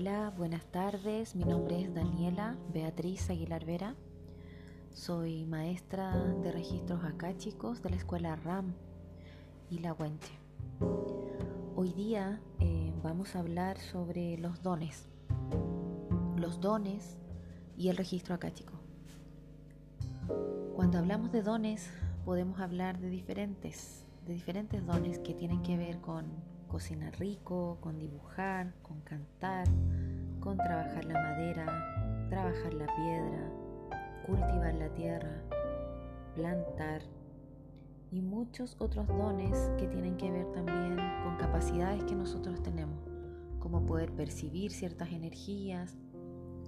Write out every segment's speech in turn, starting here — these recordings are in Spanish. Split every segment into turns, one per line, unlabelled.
Hola, buenas tardes. Mi nombre es Daniela Beatriz Aguilar Vera. Soy maestra de registros acáchicos de la escuela RAM y La Huenche. Hoy día eh, vamos a hablar sobre los dones. Los dones y el registro acáchico. Cuando hablamos de dones podemos hablar de diferentes, de diferentes dones que tienen que ver con cocinar rico, con dibujar, con cantar, con trabajar la madera, trabajar la piedra, cultivar la tierra, plantar y muchos otros dones que tienen que ver también con capacidades que nosotros tenemos, como poder percibir ciertas energías,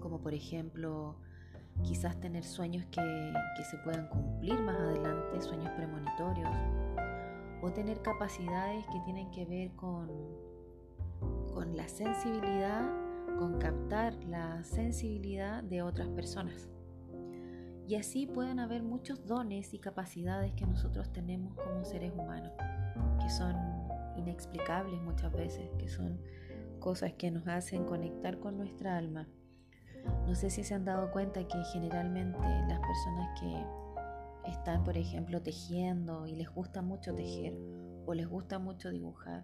como por ejemplo quizás tener sueños que, que se puedan cumplir más adelante, sueños premonitorios o tener capacidades que tienen que ver con, con la sensibilidad, con captar la sensibilidad de otras personas. Y así pueden haber muchos dones y capacidades que nosotros tenemos como seres humanos, que son inexplicables muchas veces, que son cosas que nos hacen conectar con nuestra alma. No sé si se han dado cuenta que generalmente las personas que están, por ejemplo, tejiendo y les gusta mucho tejer, o les gusta mucho dibujar,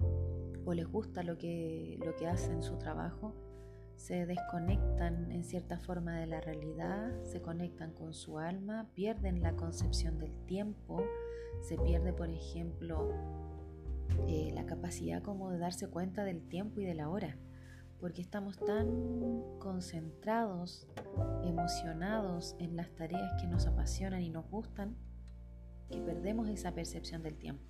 o les gusta lo que, lo que hacen en su trabajo, se desconectan en cierta forma de la realidad, se conectan con su alma, pierden la concepción del tiempo, se pierde, por ejemplo, eh, la capacidad como de darse cuenta del tiempo y de la hora porque estamos tan concentrados, emocionados en las tareas que nos apasionan y nos gustan, que perdemos esa percepción del tiempo.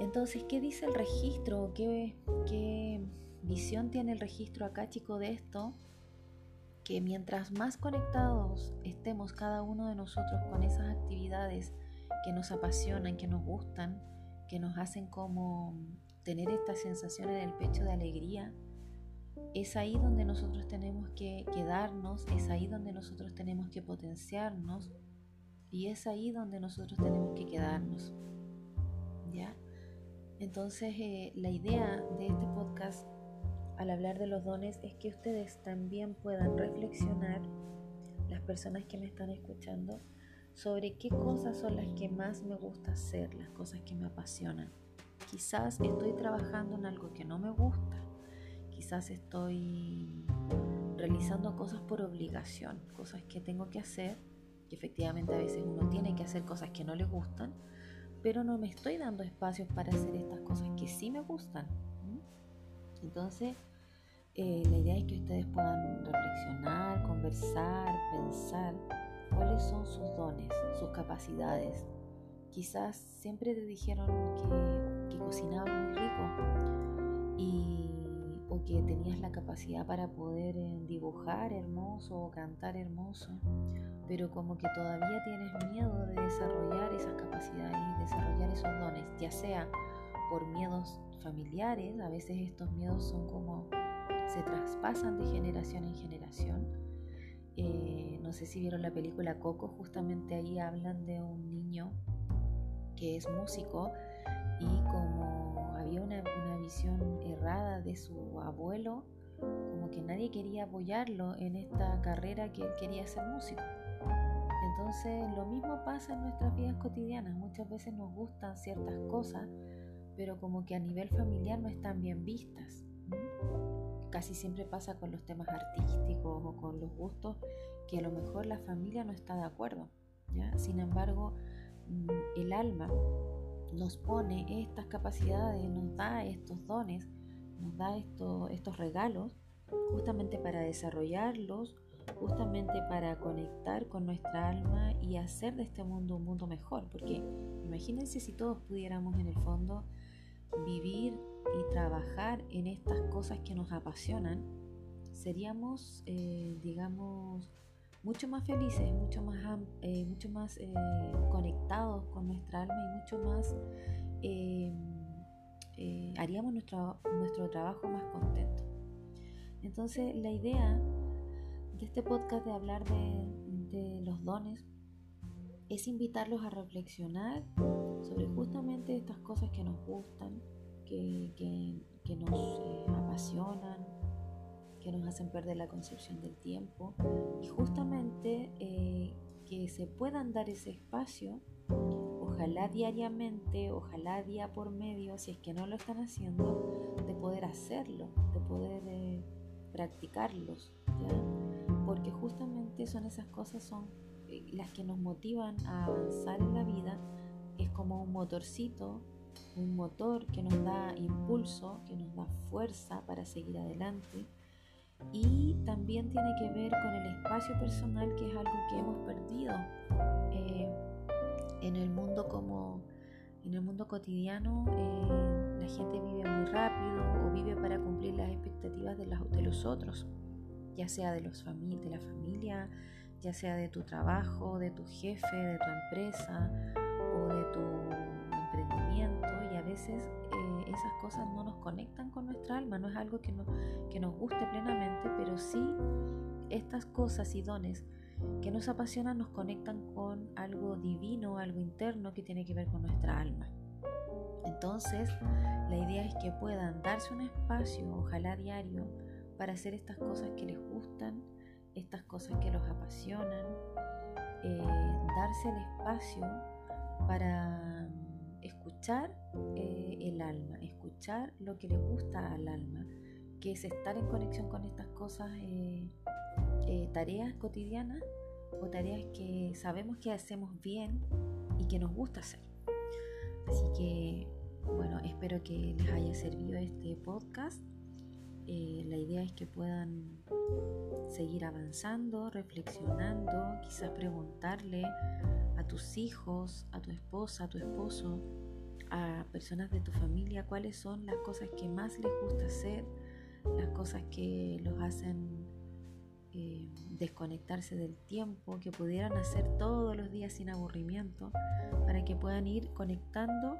Entonces, ¿qué dice el registro? ¿Qué, visión tiene el registro acá, chico, de esto? Que mientras más conectados estemos cada uno de nosotros con esas actividades que nos apasionan, que nos gustan, que nos hacen como tener esta sensación en el pecho de alegría, es ahí donde nosotros tenemos que quedarnos, es ahí donde nosotros tenemos que potenciarnos y es ahí donde nosotros tenemos que quedarnos. ¿Ya? Entonces, eh, la idea de este podcast al hablar de los dones es que ustedes también puedan reflexionar, las personas que me están escuchando, sobre qué cosas son las que más me gusta hacer, las cosas que me apasionan. Quizás estoy trabajando en algo que no me gusta. Quizás estoy realizando cosas por obligación, cosas que tengo que hacer, que efectivamente a veces uno tiene que hacer cosas que no le gustan, pero no me estoy dando espacios para hacer estas cosas que sí me gustan. Entonces, eh, la idea es que ustedes puedan reflexionar, conversar, pensar cuáles son sus dones, sus capacidades, Quizás siempre te dijeron que, que cocinabas muy rico y, o que tenías la capacidad para poder eh, dibujar hermoso o cantar hermoso, pero como que todavía tienes miedo de desarrollar esas capacidades y desarrollar esos dones, ya sea por miedos familiares, a veces estos miedos son como se traspasan de generación en generación. Eh, no sé si vieron la película Coco, justamente ahí hablan de un niño que es músico y como había una, visión errada de su abuelo, como que nadie quería apoyarlo en esta carrera que él quería ser músico. Entonces lo mismo pasa en nuestras vidas cotidianas. Muchas veces nos gustan ciertas cosas, pero como que a nivel familiar no están bien vistas. Casi siempre pasa con los temas artísticos o con los gustos que a lo mejor la familia no está de acuerdo. ¿ya? Sin embargo, el alma nos pone estas capacidades, nos da estos dones, nos da estos regalos justamente para desarrollarlos, justamente para conectar con nuestra alma y hacer de este mundo un mundo mejor. Porque imagínense si todos pudiéramos en el fondo vivir y trabajar en estas cosas que nos apasionan, seríamos, eh, digamos, mucho más felices, mucho más, eh, mucho más eh, conectados con nuestra alma y mucho más em, eh, haríamos nuestro, nuestro trabajo más contento. Entonces la idea de este podcast de hablar de, los dones es invitarlos a reflexionar sobre justamente estas cosas que nos gustan, que, que nos apasionan, que nos hacen perder la concepción del tiempo y justamente eh, que se puedan dar ese espacio, ojalá diariamente, ojalá día por medio, si es que no lo están haciendo, de poder hacerlo, de poder eh, practicarlos, porque justamente son esas cosas, son eh, las que nos motivan a avanzar en la vida, es como un motorcito un motor que nos da impulso, que nos da fuerza para seguir adelante. Y también tiene que ver con el espacio personal, que es algo que hemos perdido eh, en el mundo como en el mundo cotidiano. Eh, la gente vive muy rápido o vive para cumplir las expectativas de, de los otros, ya sea de, los de la familia, ya sea de tu trabajo, de tu jefe, de tu empresa o de tu veces eh, esas cosas no nos conectan con nuestra alma, no es algo que, que nos guste plenamente, pero sí estas cosas y dones que nos apasionan nos conectan con algo divino, algo interno que tiene que ver con nuestra alma. Entonces, la idea es que puedan darse un espacio, ojalá diario, para hacer estas cosas que les gustan, estas cosas que los apasionan, eh, darse el espacio para escuchar eh, el alma, escuchar lo que le gusta al alma, que es estar en conexión con estas cosas, eh, eh, tareas cotidianas o tareas que sabemos que hacemos bien y que nos gusta hacer. Así que, bueno, espero que les haya servido este podcast. la idea es que puedan seguir avanzando, reflexionando, quizás preguntarle a tus hijos, a tu esposa, a tu esposo, a personas de tu familia cuáles son las cosas que más les gusta hacer, las cosas que los hacen eh, desconectarse del tiempo, que pudieran hacer todos los días sin aburrimiento, para que puedan ir conectando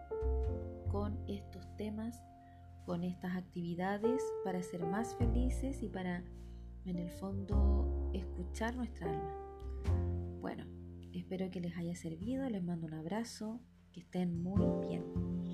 con estos temas, con estas actividades, para ser más felices y para, en el fondo, escuchar nuestra alma. Bueno, espero que les haya servido, les mando un abrazo, que estén muy bien.